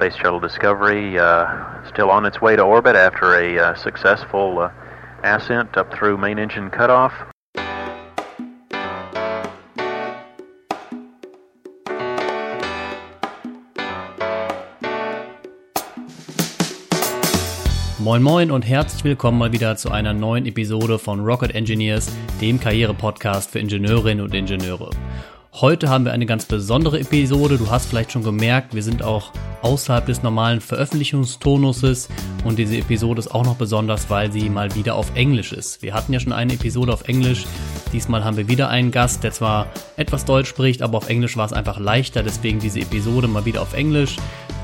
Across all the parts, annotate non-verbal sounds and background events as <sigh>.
Space Shuttle Discovery uh, still on its way to orbit after a uh, successful uh, ascent up through main engine cutoff. Moin Moin und herzlich willkommen mal wieder zu einer neuen Episode von Rocket Engineers, dem Karriere-Podcast für Ingenieurinnen und Ingenieure. Heute haben wir eine ganz besondere Episode. Du hast vielleicht schon gemerkt, wir sind auch außerhalb des normalen Veröffentlichungstonuses und diese Episode ist auch noch besonders, weil sie mal wieder auf Englisch ist. Wir hatten ja schon eine Episode auf Englisch. Diesmal haben wir wieder einen Gast, der zwar etwas Deutsch spricht, aber auf Englisch war es einfach leichter, deswegen diese Episode mal wieder auf Englisch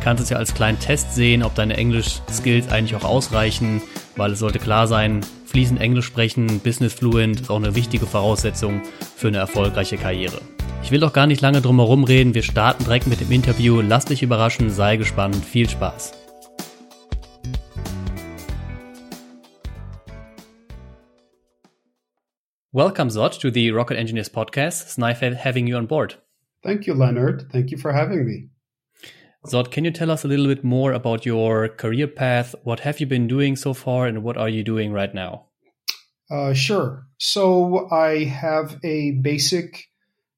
kannst es ja als kleinen Test sehen, ob deine Englisch-Skills eigentlich auch ausreichen, weil es sollte klar sein, fließend Englisch sprechen, Business Fluent ist auch eine wichtige Voraussetzung für eine erfolgreiche Karriere. Ich will doch gar nicht lange drum herum reden, wir starten direkt mit dem Interview. Lass dich überraschen, sei gespannt, viel Spaß. Welcome, Zod, to the Rocket Engineers podcast. It's nice having you on board. Thank you, Leonard. Thank you for having me. Zod, can you tell us a little bit more about your career path? What have you been doing so far and what are you doing right now? Uh, sure. So I have a basic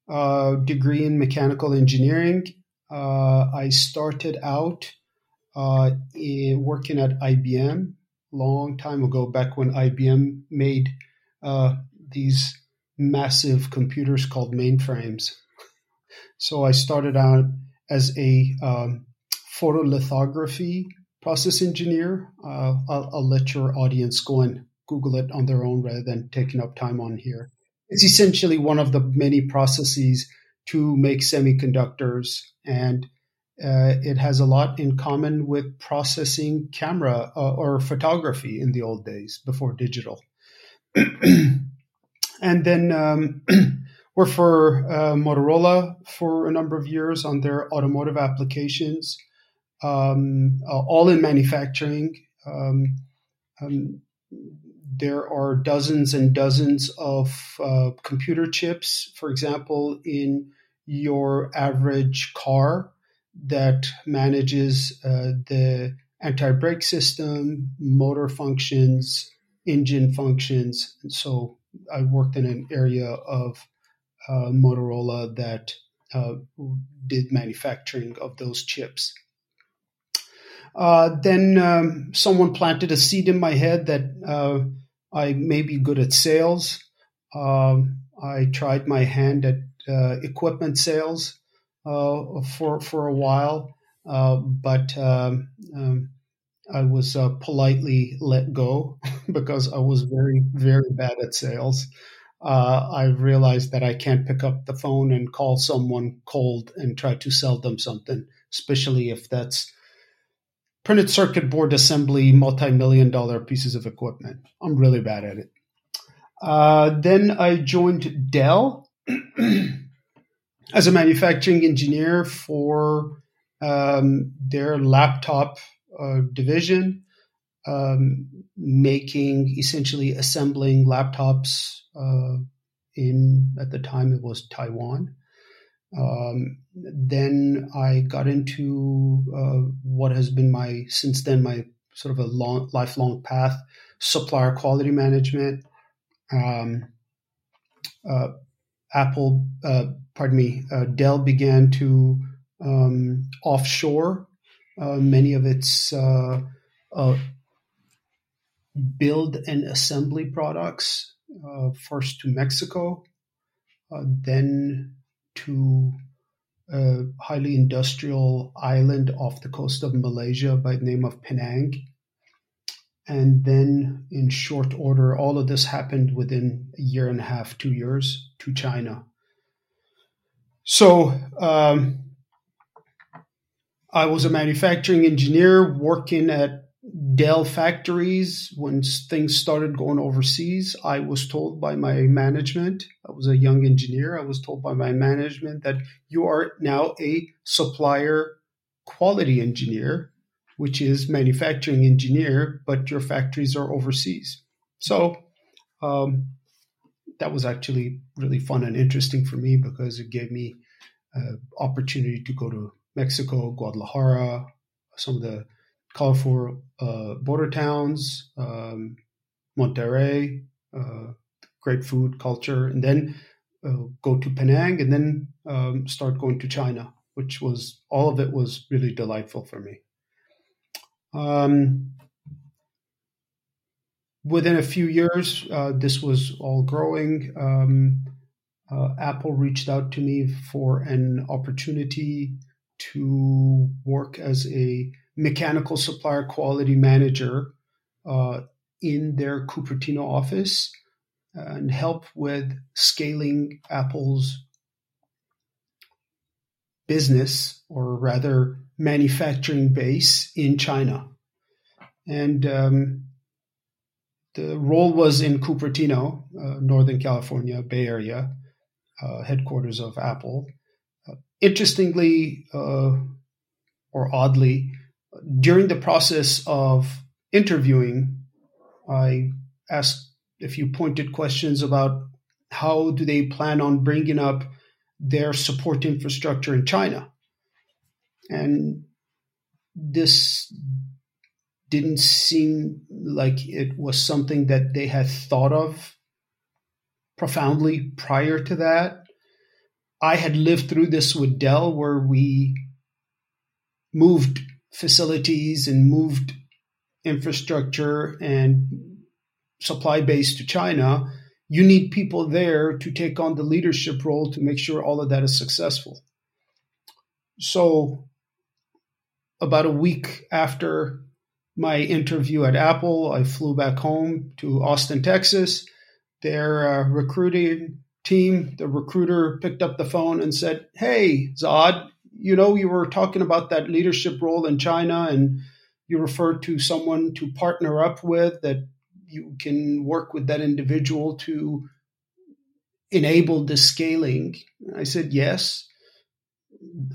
uh, degree in mechanical engineering. Uh, I started out uh, in, working at IBM long time ago, back when IBM made uh, these massive computers called mainframes. So I started out as a um, photolithography process engineer. Uh, I'll, I'll, let your audience go and Google it on their own rather than taking up time on here. It's essentially one of the many processes to make semiconductors, and uh, it has a lot in common with processing camera uh, or photography in the old days before digital. <clears throat> and then um, <clears throat> Worked for uh, Motorola for a number of years on their automotive applications, um, uh, all in manufacturing. Um, um, there are dozens and dozens of uh, computer chips, for example, in your average car that manages uh, the anti brake system, motor functions, engine functions. And so I worked in an area of uh, Motorola that uh, did manufacturing of those chips. Uh, then um, someone planted a seed in my head that uh, I may be good at sales. Um, I tried my hand at uh, equipment sales uh, for for a while, but um, um, I was politely let go <laughs> because I was very very bad at sales uh, I realized that I can't pick up the phone and call someone cold and try to sell them something, especially if that's printed circuit board assembly, multi million dollar pieces of equipment. I'm really bad at it. Uh, then I joined Dell <clears throat> as a manufacturing engineer for um, their laptop uh, division, um, making essentially assembling laptops uh, in at the time it was Taiwan. Um, then I got into uh, what has been my since then my sort of a long lifelong path: supplier quality management. Um, uh, Apple, uh, pardon me, uh, Dell began to um, offshore uh, many of its build and assembly products uh, first to Mexico, uh, then to a highly industrial island off the coast of Malaysia by the name of Penang. And then, in short order, all of this happened within a year and a half, two years to China. So, um, I was a manufacturing engineer working at Dell factories, when things started going overseas, I was told by my management, I was a young engineer, I was told by my management that you are now a supplier quality engineer, which is manufacturing engineer, but your factories are overseas. So um, that was actually really fun and interesting for me because it gave me uh, opportunity to go to Mexico, Guadalajara, some of the colorful uh, border towns, um, Monterrey, uh, great food culture, and then uh, go to Penang, and then um, start going to China, which was all of it was really delightful for me. Um, within a few years, uh, this was all growing. Um, uh, Apple reached out to me for an opportunity to work as a mechanical supplier quality manager uh, in their Cupertino office and help with scaling Apple's business, or rather manufacturing base in China. And um, the role was in Cupertino, uh, Northern California, Bay Area, uh, headquarters of Apple. Uh, interestingly, uh, or oddly, during the process of interviewing, I asked a few pointed questions about how do they plan on bringing up their support infrastructure in China. And this didn't seem like it was something that they had thought of profoundly prior to that. I had lived through this with Dell where we moved facilities and moved infrastructure and supply base to China. You need people there to take on the leadership role to make sure all of that is successful. So, about a week after my interview at Apple, I flew back home to Austin, Texas. Their uh, recruiting team, the recruiter picked up the phone and said, Hey, Zod, you know, you were talking about that leadership role in China and you referred to someone to partner up with that you can work with that individual to enable the scaling. I said, Yes.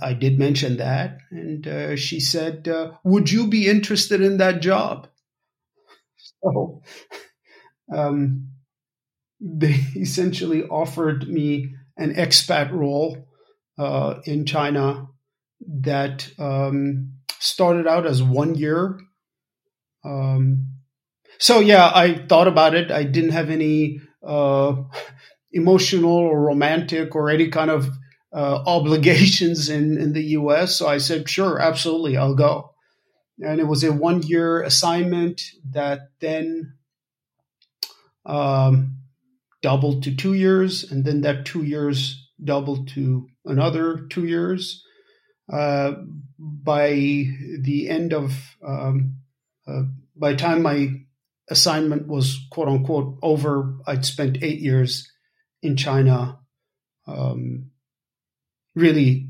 I did mention that. And uh, she said, uh, Would you be interested in that job? <laughs> So um, they <laughs> essentially offered me an expat role uh, in China that um, started out as one year. Um, so, yeah, I thought about it. I didn't have any uh, emotional or romantic or any kind of uh, obligations <laughs> in, in the US. So I said, sure, absolutely, I'll go. And it was a one year assignment that then um, doubled to two years. And then that two years doubled to another two years. Uh, by the end of, um, uh, by the time my assignment was quote unquote over, I'd spent eight years in China. Um, really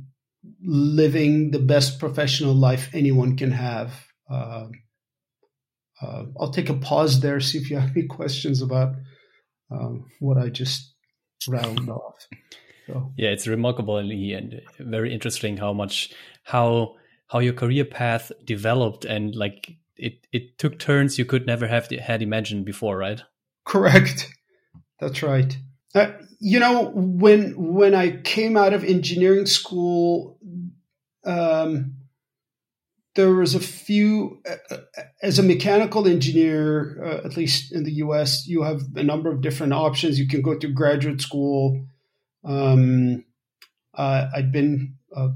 living the best professional life anyone can have. Uh, uh, I'll take a pause there, see if you have any questions about um, what I just round off. So. Yeah, it's remarkable and very interesting how much how how your career path developed and like it it took turns you could never have had imagined before, right? Correct. That's right. Uh, you know, when when I came out of engineering school, um, there was a few. Uh, as a mechanical engineer, uh, at least in the U.S., you have a number of different options. You can go to graduate school. Um, uh, I'd been uh,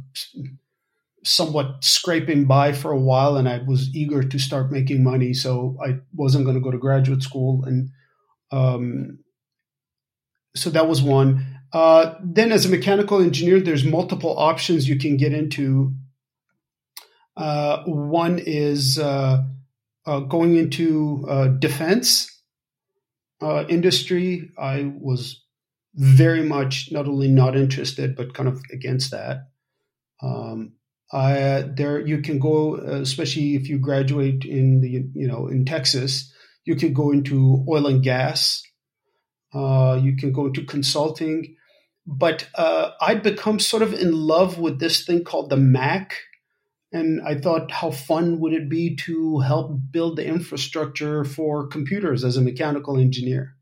somewhat scraping by for a while, and I was eager to start making money, so I wasn't going to go to graduate school and. Um, so that was one. Uh, then, as a mechanical engineer, there's multiple options you can get into. Uh, one is uh, uh going into uh, defense uh, industry. I was very much not only not interested, but kind of against that. Um, I, there, you can go, especially if you graduate in the, you know, in Texas, you can go into oil and gas uh, you can go into consulting. But uh, I'd become sort of in love with this thing called the Mac. And I thought, how fun would it be to help build the infrastructure for computers as a mechanical engineer?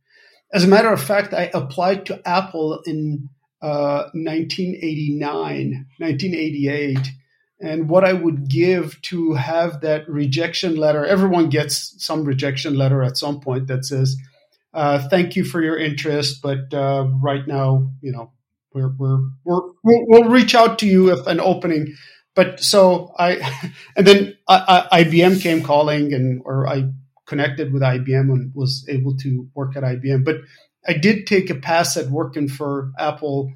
As a matter of fact, I applied to Apple in uh, 1989, 1988. and what I would give to have that rejection letter. Everyone gets some rejection letter at some point that says, uh, "Thank you for your interest, but uh, right now, you know, we're, we're, we're we'll, reach out to you if an opening." But so I, <laughs> and then I, I, IBM came calling, and or I connected with IBM and was able to work at IBM. But I did take a pass at working for Apple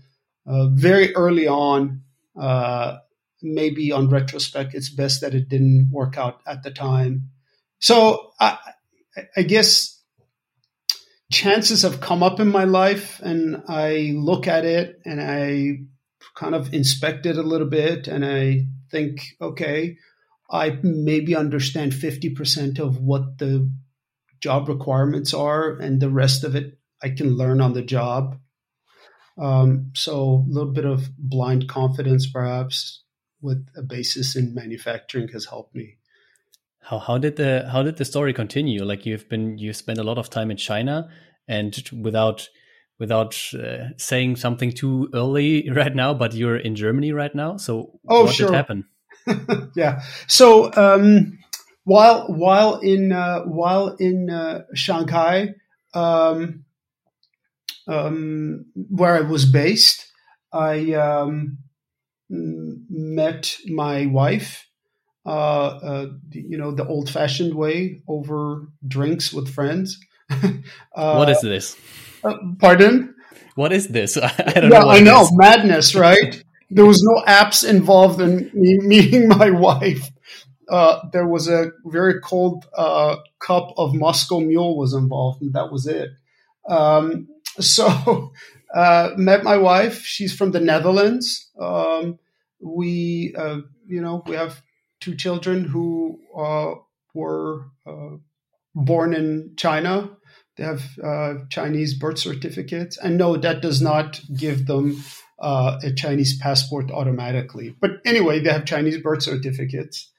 uh, very early on. Uh, maybe on retrospect, it's best that it didn't work out at the time. So I, I guess chances have come up in my life, and I look at it and I kind of inspect it a little bit, and I think, okay, I maybe understand 50% of what the job requirements are, and the rest of it I can learn on the job. Um, so a little bit of blind confidence, perhaps, with a basis in manufacturing has helped me. How how did the how did the story continue? Like you've been you spent a lot of time in China, and without without uh, saying something too early <laughs> right now, but you're in Germany right now. So oh, what sure. did happen? <laughs> yeah. So um, while while in uh, while in uh, Shanghai, um, um, where I was based, I um, met my wife. Uh, uh, you know, the old-fashioned way over drinks with friends. <laughs> Uh, what is this? Uh, pardon? What is this? <laughs> I don't yeah, know. I know madness, right? There was no apps involved in me <laughs> meeting my wife. Uh, there was a very cold uh, cup of Moscow Mule was involved, and that was it. Um, <laughs> so, uh, met my wife. She's from the Netherlands. Um, we, uh, you know, we have two children who uh, were uh, born in China. They have Chinese birth certificates, and no, that does not give them uh, a Chinese passport automatically. But anyway, they have Chinese birth certificates.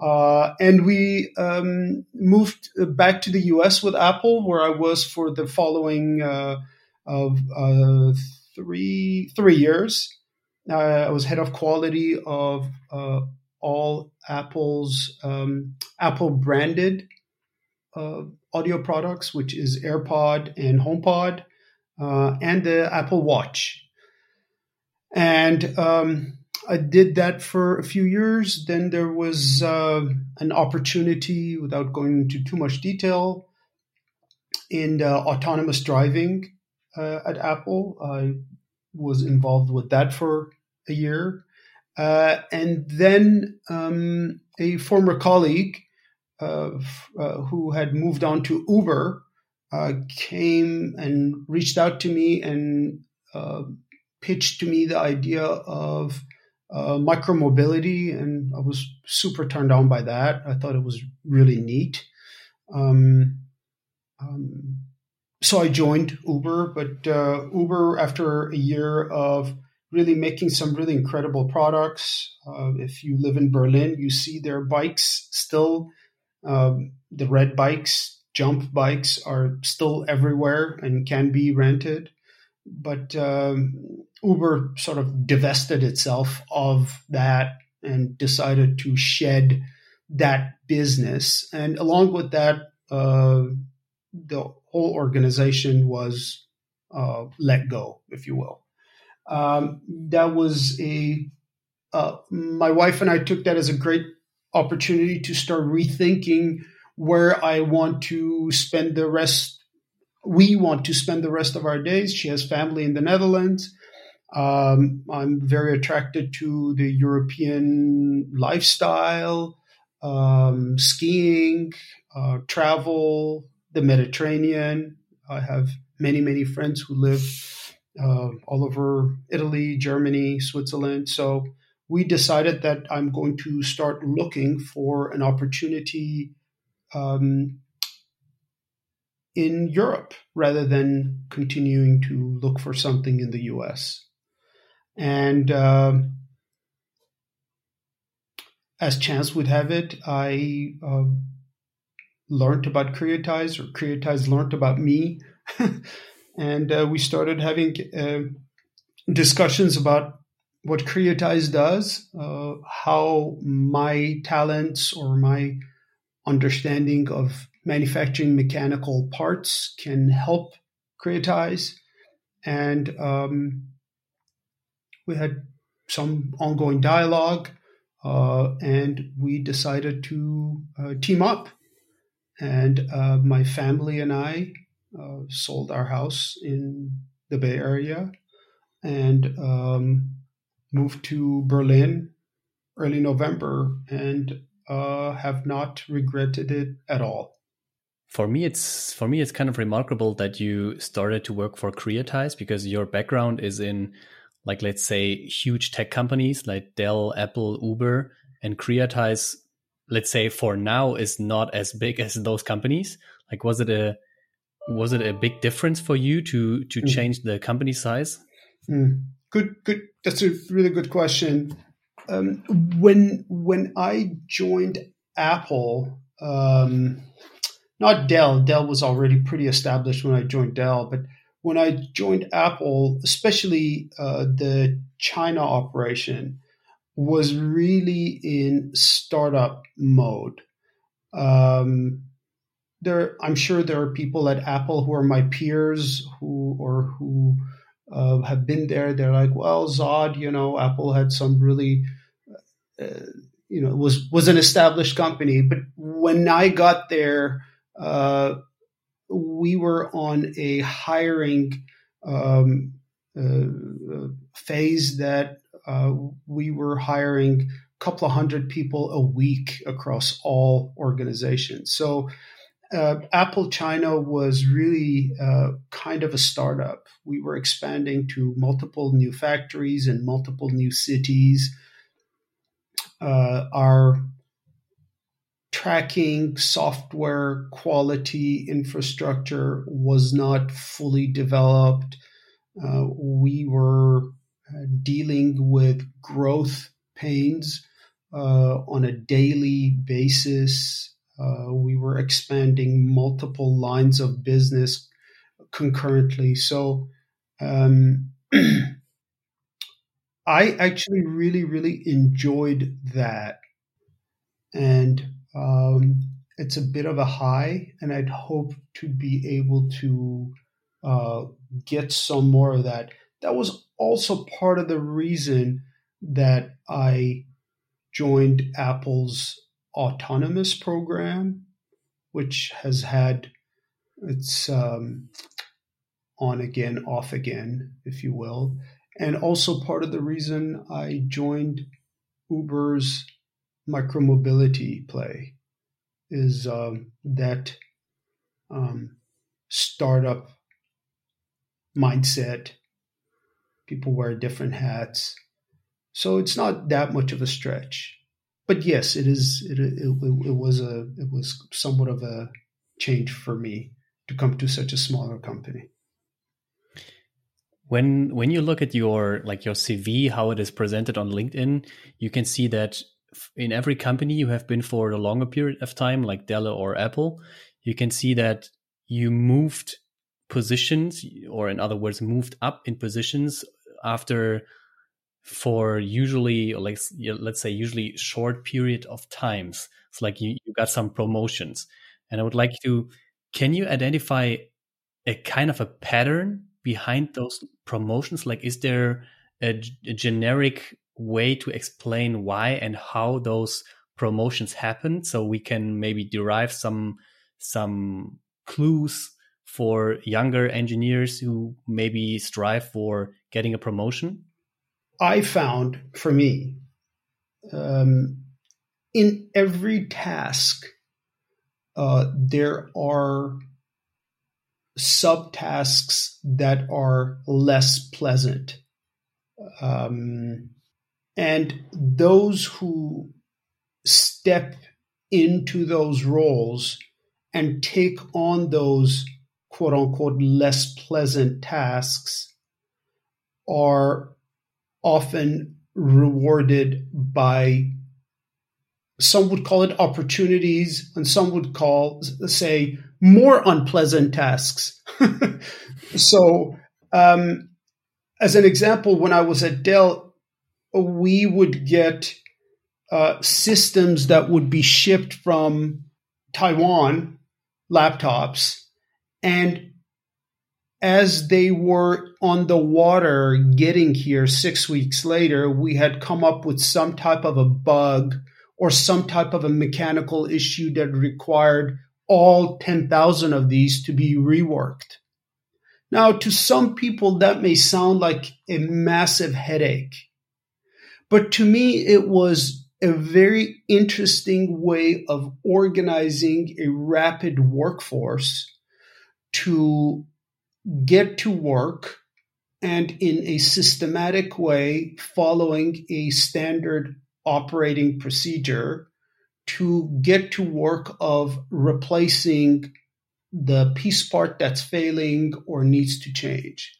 Uh, and we um, moved back to the US with Apple, where I was for the following uh, of uh, three three years. Uh, I was head of quality of uh, all Apple's um, Apple branded audio products, which is AirPod and HomePod, and the Apple Watch. And um, I did that for a few years. Then there was uh, an opportunity, without going into too much detail, in uh, autonomous driving uh, at Apple. I was involved with that for a year. Uh, and then um, a former colleague uh, who had moved on to Uber uh, came and reached out to me and pitched to me the idea of uh, micromobility, and I was super turned on by that. I thought it was really neat. Um, um, so I joined Uber, but uh, Uber, after a year of really making some really incredible products, uh, if you live in Berlin, you see their bikes still. Um, the red bikes, jump bikes, are still everywhere and can be rented. But um, Uber sort of divested itself of that and decided to shed that business. And along with that, uh, the whole organization was uh, let go, if you will. Um, that was a, uh, my wife and I took that as a great opportunity to start rethinking where I want to spend the rest. We want to spend the rest of our days. She has family in the Netherlands. Um, I'm very attracted to the European lifestyle, um, skiing, uh, travel, the Mediterranean. I have many, many friends who live uh, all over Italy, Germany, Switzerland. So we decided that I'm going to start looking for an opportunity um, in Europe rather than continuing to look for something in the US. And uh, as chance would have it, I uh, learned about Creatize, or Creatize learned about me. <laughs> and uh, we started having uh, discussions about what Creatize does, uh, how my talents or my understanding of manufacturing mechanical parts can help Creatize. And um, we had some ongoing dialogue, uh, and we decided to uh, team up. And uh, my family and I uh, sold our house in the Bay Area and um, moved to Berlin early November and uh, have not regretted it at all. For me, it's for me it's kind of remarkable that you started to work for Creatize because your background is in, like let's say, huge tech companies like Dell, Apple, Uber, and Creatize. Let's say for now is not as big <laughs> as those companies. Like, was it a was it a big difference for you to to mm. change the company size? Mm. Good, good. That's a really good question. Um, when when I joined Apple, um, not Dell. Dell was already pretty established when I joined Dell, but when I joined Apple, especially uh, the China operation, was really in startup mode. Um, there, I'm sure there are people at Apple who are my peers who or who uh, have been there. They're like, well, Zod, you know, Apple had some really, uh, you know, was was an established company. But when I got there, uh, we were on a hiring um, uh, phase that uh, we were hiring a couple of hundred people a week across all organizations. So uh, Apple China was really uh, kind of a startup. We were expanding to multiple new factories and multiple new cities. Uh, our tracking software quality infrastructure was not fully developed. Uh, we were uh, dealing with growth pains uh, on a daily basis uh, we were expanding multiple lines of business concurrently. So um, <clears throat> I actually really, really enjoyed that. And um, it's a bit of a high, and I'd hope to be able to uh, get some more of that. That was also part of the reason that I joined Apple's autonomous program, which has had its um, on again, off again, if you will. And also part of the reason I joined Uber's micromobility play is um, that um, startup mindset. People wear different hats. So it's not that much of a stretch but yes, it is. It, it, it, was a it was somewhat of a change for me to come to such a smaller company. When when you look at your like your CV, how it is presented on LinkedIn, you can see that in every company you have been for a longer period of time, like Dell or Apple. You can see that you moved positions, or in other words, moved up in positions after for usually like let's say usually short period of times it's like you, you got some promotions and i would like to can you identify a kind of a pattern behind those promotions like is there a, a generic way to explain why and how those promotions happen so we can maybe derive some some clues for younger engineers who maybe strive for getting a promotion I found for me, um, in every task, uh, there are subtasks that are less pleasant. Um, and those who step into those roles and take on those quote unquote less pleasant tasks are often rewarded by some would call it opportunities and some would call say more unpleasant tasks. <laughs> So um, as an example when i was at dell we would get uh, systems that would be shipped from Taiwan, laptops, and as they were on the water getting here six weeks later, we had come up with some type of a bug or some type of a mechanical issue that required all 10,000 of these to be reworked. Now, to some people, that may sound like a massive headache. But to me, it was a very interesting way of organizing a rapid workforce to get to work and in a systematic way, following a standard operating procedure to get to work of replacing the piece part that's failing or needs to change.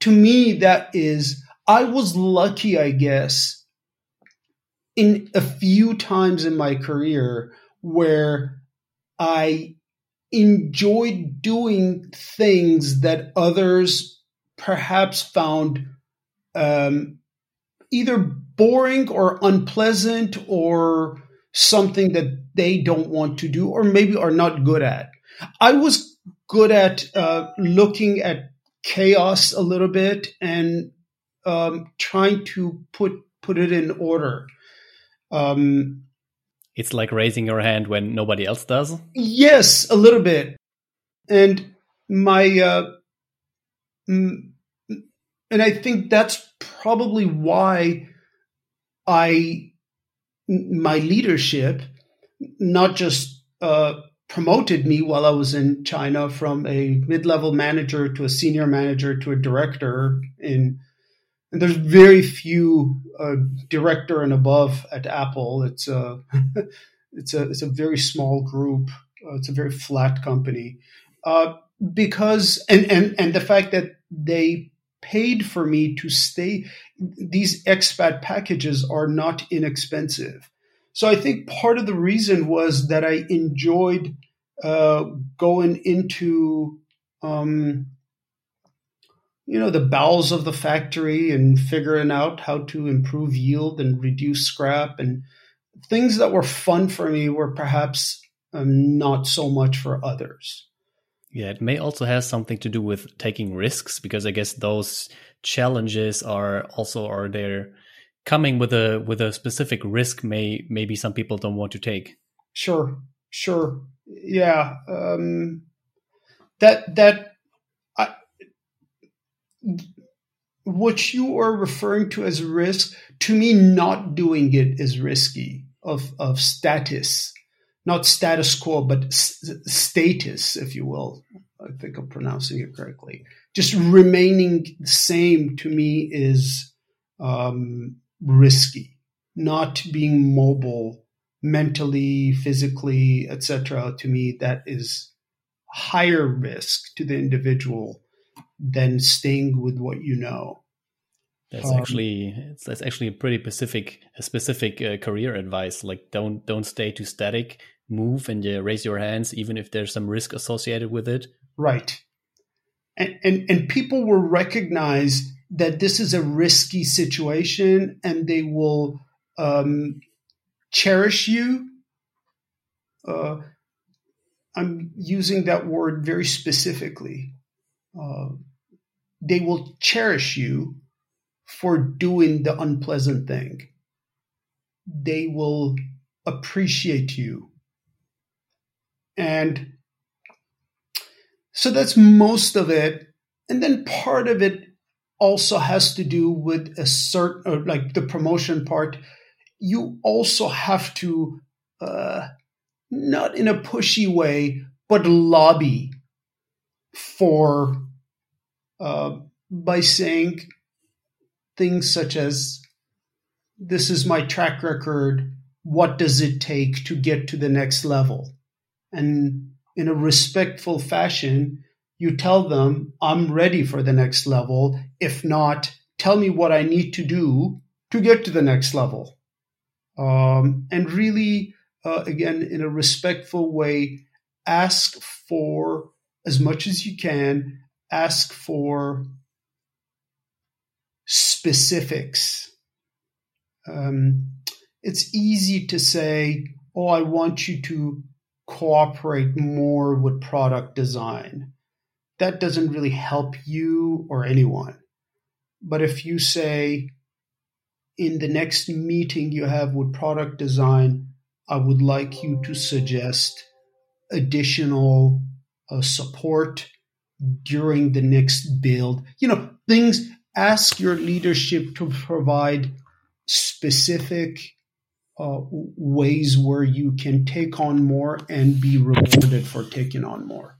To me, that is, I was lucky, I guess, in a few times in my career where I enjoyed doing things that others perhaps found um, either boring or unpleasant or something that they don't want to do or maybe are not good at. I was good at uh, looking at chaos a little bit and um, trying to put put it in order. Um, it's like raising your hand when nobody else does. Yes, a little bit. And my uh, and I think that's probably why I my leadership not just uh, promoted me while I was in China from a mid-level manager to a senior manager to a director in and there's very few uh, director and above at Apple. It's a <laughs> it's a it's a very small group. Uh, it's a very flat company uh, because and and and the fact that they paid for me to stay. These expat packages are not inexpensive. So I think part of the reason was that I enjoyed uh, going into um, you know the bowels of the factory and figuring out how to improve yield and reduce scrap and things that were fun for me were perhaps um, not so much for others. Yeah it may also have something to do with taking risks because i guess those challenges are also are there. Coming with a with a specific risk may maybe some people don't want to take. Sure sure. Yeah um that that what you are referring to as risk, to me, not doing it is risky of, of status, not status quo, but s- status, if you will. I think I'm pronouncing it correctly. Just remaining the same to me is um, risky. Not being mobile mentally, physically, etc. To me, that is higher risk to the individual than staying with what you know. That's um, actually that's actually a pretty specific a specific uh, career advice. Like don't don't stay too static. Move and uh, raise your hands, even if there's some risk associated with it. Right, and and and people will recognize that this is a risky situation, and they will um, cherish you. Uh, I'm using that word very specifically. Uh, they will cherish you for doing the unpleasant thing. They will appreciate you. And so that's most of it. And then part of it also has to do with a certain, like the promotion part. You also have to, uh, not in a pushy way, but lobby for uh, by saying things such as, This is my track record. What does it take to get to the next level? And in a respectful fashion, you tell them, I'm ready for the next level. If not, tell me what I need to do to get to the next level. Um, and really, uh, again, in a respectful way, ask for as much as you can ask for specifics um, it's easy to say, "Oh, I want you to cooperate more with product design." That doesn't really help you or anyone. But if you say, in the next meeting you have with product design, I would like you to suggest additional uh, support during the next build. You know, things, ask your leadership to provide specific uh, ways where you can take on more and be rewarded for taking on more.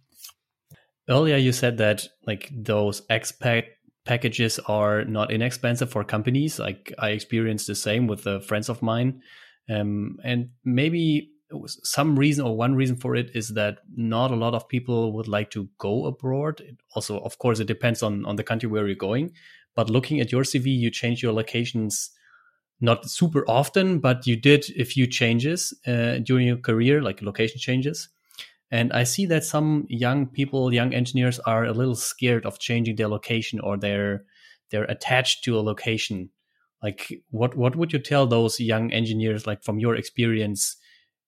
Earlier, you said that like those expat packages are not inexpensive for companies. Like I experienced the same with the friends of mine, um, and maybe some reason or one reason for it is that not a lot of people would like to go abroad. It also, of course, it depends on on the country where you're going. But looking at your CV, you change your locations not super often, but you did a few changes uh, during your career, like location changes. And I see that some young people, young engineers, are a little scared of changing their location or they're they're attached to a location. Like, what what would you tell those young engineers, like from your experience?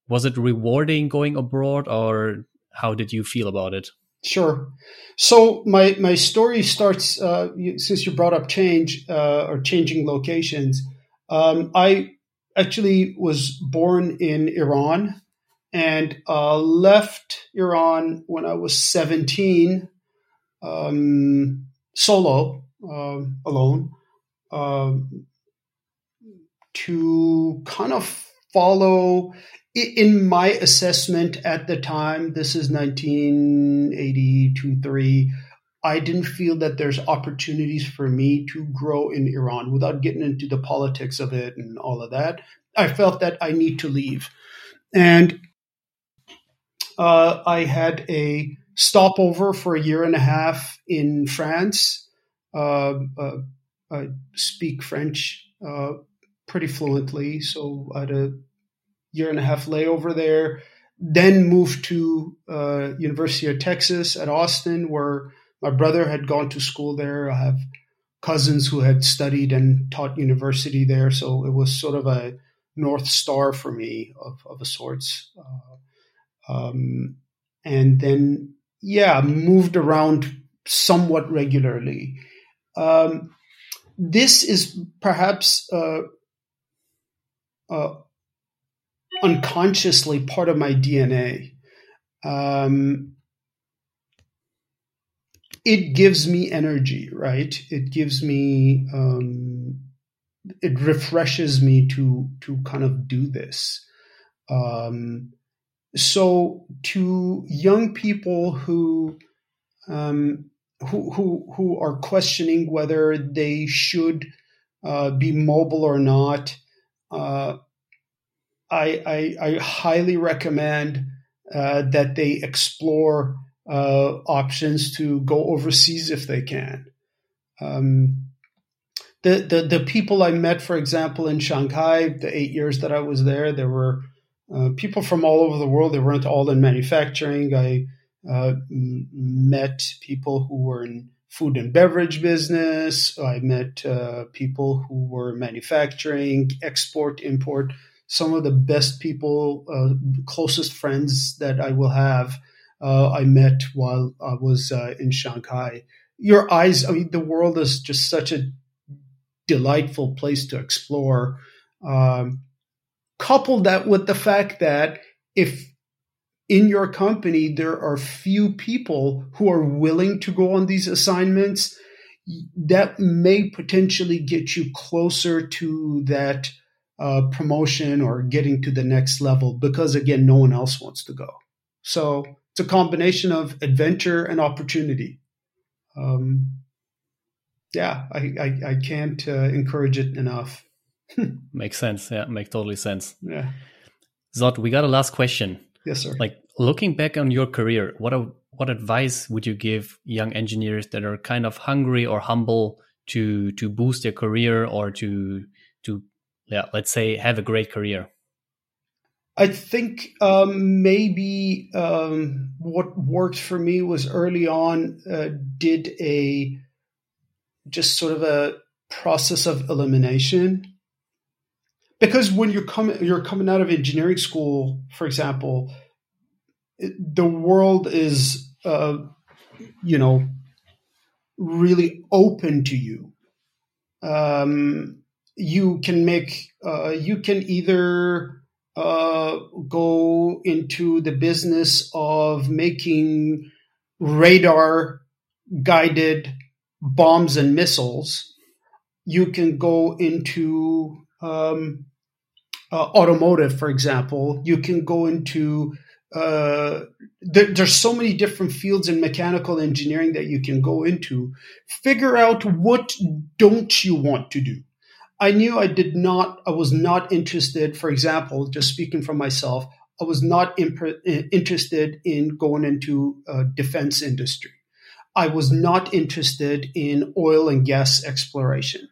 Was it rewarding going abroad or how did you feel about it? Sure. So my my story starts uh, since you brought up change uh, or changing locations. Um, I actually was born in Iran and uh, left Iran when I was seventeen, um, solo, um, alone, um, to kind of follow in my assessment at the time, this is 1982 3. I didn't feel that there's opportunities for me to grow in Iran without getting into the politics of it and all of that. I felt that I need to leave. And uh, I had a stopover for a year and a half in France. Uh, uh, I speak French uh, pretty fluently, so I had a year and a half layover there. Then moved to uh, University of Texas at Austin, where my brother had gone to school there. I have cousins who had studied and taught university there, so it was sort of a north star for me of, of a sorts. Uh, um, and then, yeah, moved around somewhat regularly. Um, this is perhaps uh, uh, unconsciously part of my DNA. Um, it gives me energy, right? It gives me, um, it refreshes me to to kind of do this. Um, so to young people who um, who who who are questioning whether they should uh, be mobile or not, uh, I, I, I highly recommend uh, that they explore uh, options to go overseas if they can. Um, the, the the people I met, for example, in Shanghai, the eight years that I was there, there were uh, people from all over the world. They weren't all in manufacturing. I uh, met people who were in food and beverage business. I met uh, people who were manufacturing, export, import some of the best people, uh, closest friends that I will have, uh, I met while I was uh, in Shanghai. Your eyes, I mean, the world is just such a delightful place to explore. Um, couple that with the fact that if in your company there are few people who are willing to go on these assignments, that may potentially get you closer to that uh, promotion or getting to the next level because again no one else wants to go. So it's a combination of adventure and opportunity. Um, yeah I, I, I can't uh, encourage it enough. <laughs> Makes sense. Yeah make totally sense. Yeah. Zod we got a last question yes sir like looking back on your career what a, what advice would you give young engineers that are kind of hungry or humble to to boost their career or to to yeah, let's say have a great career? I think um, maybe um, what worked for me was early on uh, did a just sort of a process of elimination. Because when you're coming you're coming out of engineering school, for example, the world is uh, you know really open to you. Um, you can make uh, you can either uh, go into the business of making radar guided bombs and missiles. You can go into um, uh, automotive, for example. You can go into uh, there, there's so many different fields in mechanical engineering that you can go into. Figure out what don't you want to do. I knew I did not. I was not interested. For example, just speaking for myself, I was not imp- interested in going into uh, defense industry. I was not interested in oil and gas exploration.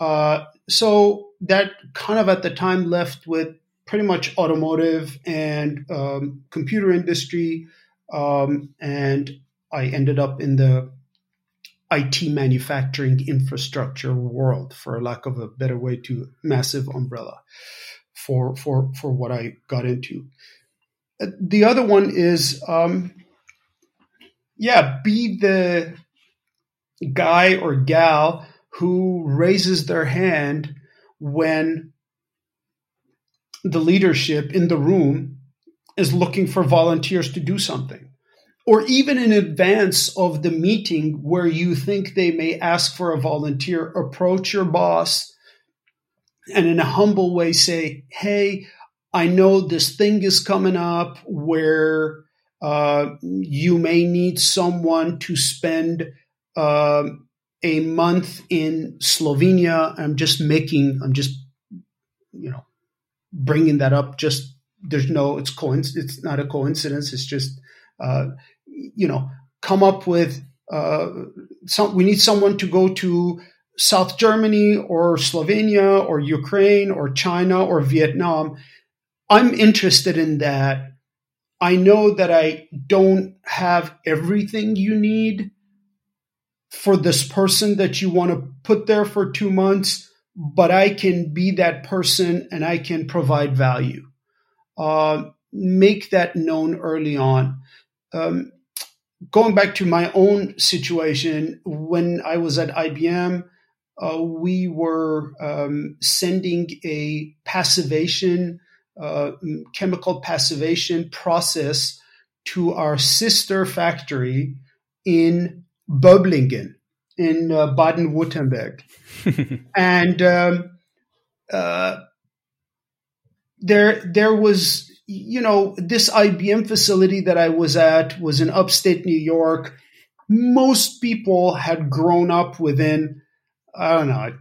Uh, so that kind of at the time left with pretty much automotive and um, computer industry. Um, and I ended up in the IT manufacturing infrastructure world, for lack of a better way to massive umbrella for for for what I got into. Uh, the other one is, um, yeah, be the guy or gal who raises their hand when the leadership in the room is looking for volunteers to do something. Or even in advance of the meeting where you think they may ask for a volunteer, approach your boss and in a humble way say, Hey, I know this thing is coming up where uh, you may need someone to spend uh, a month in Slovenia. I'm just making, I'm just, you know, bringing that up. Just there's no, it's coinc- it's not a coincidence. It's just, uh, you know, come up with uh, some. We need someone to go to South Germany or Slovenia or Ukraine or China or Vietnam. I'm interested in that. I know that I don't have everything you need for this person that you want to put there for two months, but I can be that person and I can provide value. Uh, make that known early on. Um, going back to my own situation, when I was at IBM, uh, we were um, sending a passivation, uh, chemical passivation process to our sister factory in Böblingen in uh, Baden-Württemberg, <laughs> and um, uh, there there was you know this IBM facility that I was at was in upstate New York. Most people had grown up within I don't know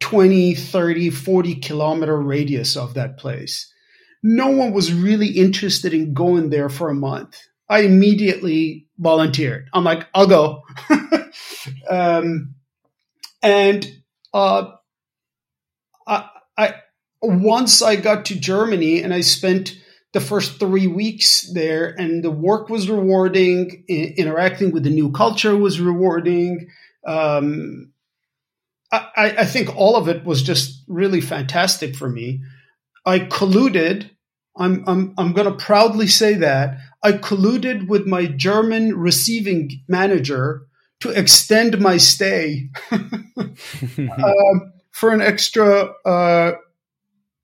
20, 30, 40 kilometer radius of that place. No one was really interested in going there for a month. I immediately volunteered. I'm like, I'll go. <laughs> um, and uh, I, I once I got to Germany and I spent the first three weeks there, and the work was rewarding. I- interacting with the new culture was rewarding. Um, I, I think all of it was just really fantastic for me. I colluded. I'm I'm I'm going to proudly say that I colluded with my German receiving manager to extend my stay <laughs> <laughs> um, for an extra uh,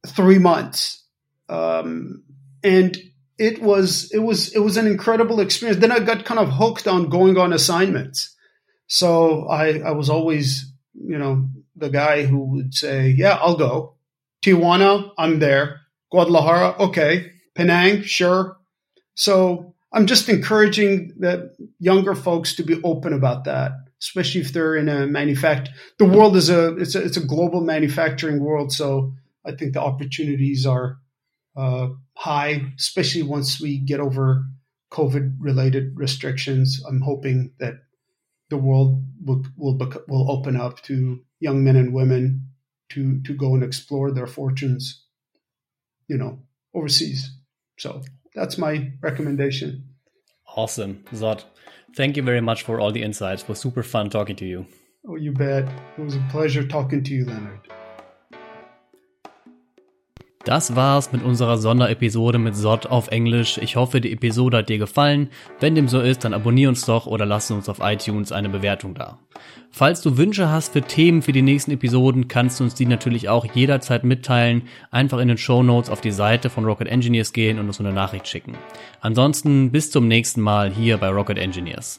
three months, um, and it was it was it was an incredible experience. Then I got kind of hooked on going on assignments, so I I was always you know the guy who would say, "Yeah, I'll go." Tijuana, I'm there. Guadalajara, okay. Penang, sure. So I'm just encouraging the younger folks to be open about that, especially if they're in a manufact. The world is a it's a it's a global manufacturing world, so I think the opportunities are uh, high, especially once we get over COVID related restrictions. I'm hoping that the world will will will open up to young men and women to to go and explore their fortunes, you know, overseas. So that's my recommendation. Awesome, Zod. Thank you very much for all the insights. It was super fun talking to you. Oh, you bet. It was a pleasure talking to you, Leonard. Das war's mit unserer Sonderepisode mit SOT auf Englisch. Ich hoffe, die Episode hat dir gefallen. Wenn dem so ist, dann abonnier uns doch oder lass uns auf iTunes eine Bewertung da. Falls du Wünsche hast für Themen für die nächsten Episoden, kannst du uns die natürlich auch jederzeit mitteilen. Einfach in den Show Notes auf die Seite von Rocket Engineers gehen und uns eine Nachricht schicken. Ansonsten bis zum nächsten Mal hier bei Rocket Engineers.